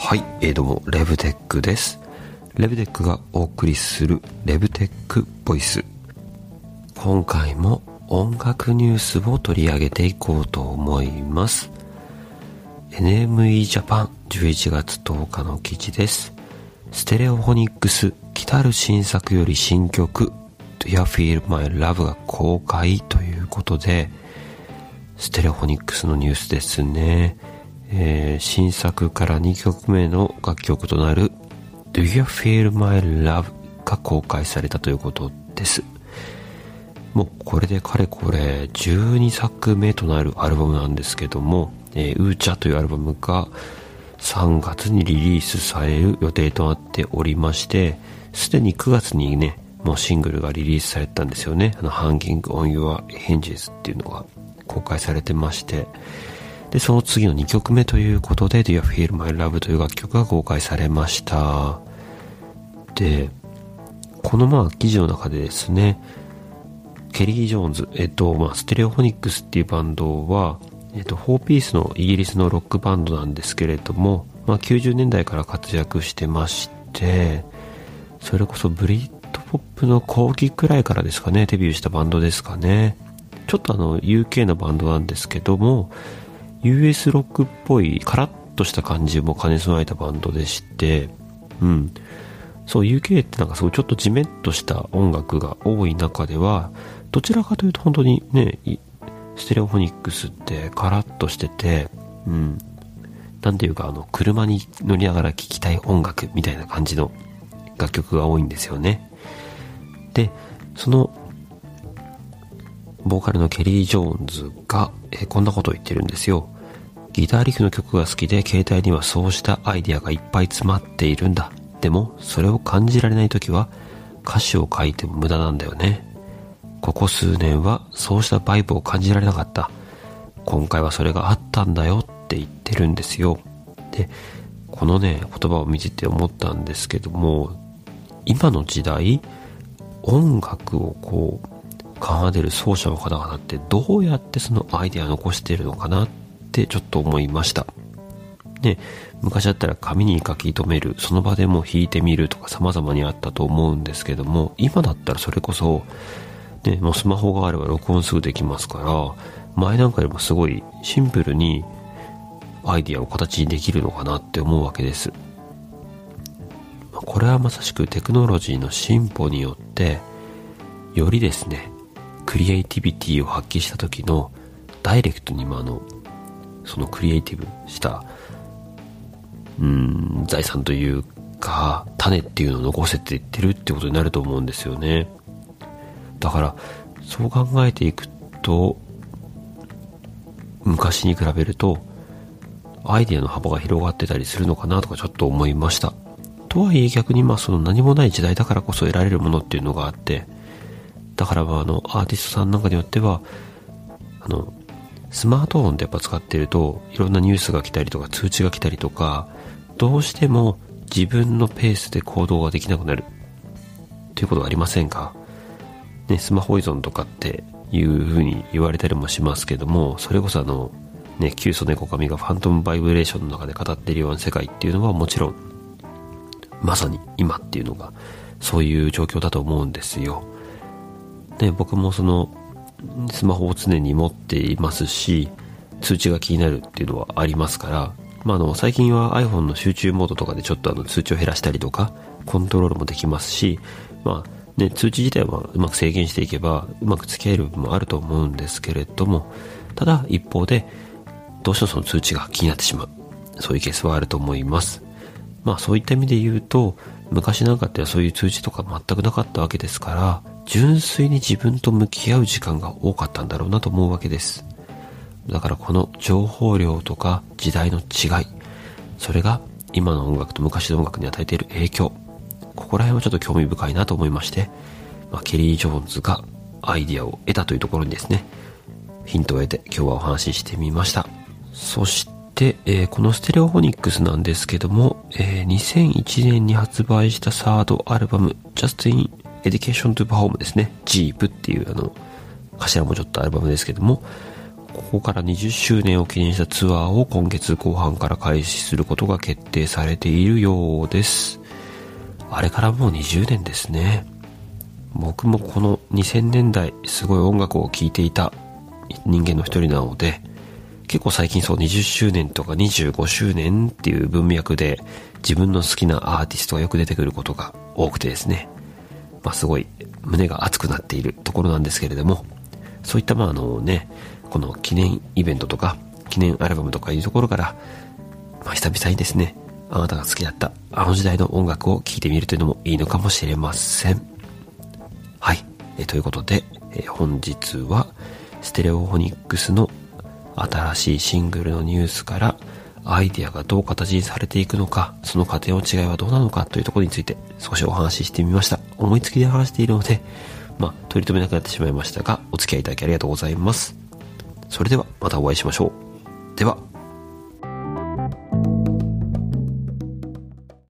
はい、えー、どうも、レブテックです。レブテックがお送りするレブテックボイス。今回も音楽ニュースを取り上げていこうと思います。NME ジャパン11月10日の記事です。ステレオフォニックス来たる新作より新曲 Do You Feel My Love が公開ということで、ステレオフォニックスのニュースですね。えー、新作から2曲目の楽曲となる Do You Feel My Love? が公開されたということです。もうこれでかれこれ12作目となるアルバムなんですけども、えー、ウーチャというアルバムが3月にリリースされる予定となっておりまして、すでに9月にね、もうシングルがリリースされたんですよね。あの、Hanging on Your Hinges っていうのが公開されてまして、で、その次の2曲目ということで Do You Feel My Love という楽曲が公開されました。で、このまあ記事の中でですね、ケリー・ジョーンズ、えっと、まあ、ステレオフォニックスっていうバンドは、えっと、4ピースのイギリスのロックバンドなんですけれども、まあ、90年代から活躍してまして、それこそブリットポップの後期くらいからですかね、デビューしたバンドですかね。ちょっとあの、UK のバンドなんですけども、US ロックっぽいカラッとした感じも兼ね備えたバンドでして、うん。そう、UK ってなんかすごいちょっとジメッとした音楽が多い中では、どちらかというと本当にね、ステレオフォニックスってカラッとしてて、うん。なんていうかあの、車に乗りながら聴きたい音楽みたいな感じの楽曲が多いんですよね。で、そのボーカルのケリー・ジョーンズが、え、こんなことを言ってるんですよ。ギターリフの曲が好きで携帯にはそうしたアイデアがいっぱい詰まっているんだ。でも、それを感じられない時は歌詞を書いても無駄なんだよね。ここ数年はそうしたバイブを感じられなかった。今回はそれがあったんだよって言ってるんですよ。で、このね、言葉を見てて思ったんですけども、今の時代、音楽をこう、奏でる奏者の方々ってどうやってそのアイデア残してるのかなってちょっと思いました。ね、昔だったら紙に書き留める、その場でも弾いてみるとか様々にあったと思うんですけども、今だったらそれこそ、ね、もうスマホがあれば録音すぐできますから、前なんかよりもすごいシンプルにアイディアを形にできるのかなって思うわけです。これはまさしくテクノロジーの進歩によって、よりですね、クリエイティビティを発揮した時のダイレクトにもあのそのクリエイティブしたうん財産というか種っていうのを残せていってるってことになると思うんですよね。だからそう考えていくと昔に比べるとアイデアの幅が広がってたりするのかなとかちょっと思いました。とはいえ逆にまあその何もない時代だからこそ得られるものっていうのがあってだからまああの、アーティストさんなんかによっては、あの、スマートフォンでやっぱ使ってると、いろんなニュースが来たりとか、通知が来たりとか、どうしても自分のペースで行動ができなくなる。ということはありませんか？ね、スマホ依存とかっていう風に言われたりもしますけども、それこそあの、ね、旧ソネコカミがファントムバイブレーションの中で語っているような世界っていうのはもちろん、まさに今っていうのが、そういう状況だと思うんですよ。ね、僕もそのスマホを常に持っていますし通知が気になるっていうのはありますから、まあ、あの最近は iPhone の集中モードとかでちょっとあの通知を減らしたりとかコントロールもできますし、まあね、通知自体はうまく制限していけばうまく付き合える部分もあると思うんですけれどもただ一方でどうしてもその通知が気になってしまう。そういうケースはあると思います。まあそういった意味で言うと昔なんかってそういう通知とか全くなかったわけですから純粋に自分と向き合う時間が多かったんだろうなと思うわけです。だからこの情報量とか時代の違い、それが今の音楽と昔の音楽に与えている影響、ここら辺はちょっと興味深いなと思いまして、まあ、ケリー・ジョーンズがアイディアを得たというところにですね、ヒントを得て今日はお話ししてみました。そして、えー、このステレオフォニックスなんですけども、えー、2001年に発売したサードアルバム、Just in エディケーショントゥパフォームですね。ジープっていうあの、頭文字取ったアルバムですけども、ここから20周年を記念したツアーを今月後半から開始することが決定されているようです。あれからもう20年ですね。僕もこの2000年代すごい音楽を聴いていた人間の一人なので、結構最近そう20周年とか25周年っていう文脈で自分の好きなアーティストがよく出てくることが多くてですね、まあすごい胸が熱くなっているところなんですけれども、そういったまああのね、この記念イベントとか記念アルバムとかいうところから、まあ久々にですね、あなたが好きだったあの時代の音楽を聴いてみるというのもいいのかもしれません。はい。えということで、え本日はステレオフォニックスの新しいシングルのニュースからアイデアがどう形にされていくのか、その過程の違いはどうなのかというところについて少しお話ししてみました。思いつきで話しているので、まあ、取り留めなくなってしまいましたが、お付き合いいただきありがとうございます。それではまたお会いしましょう。では、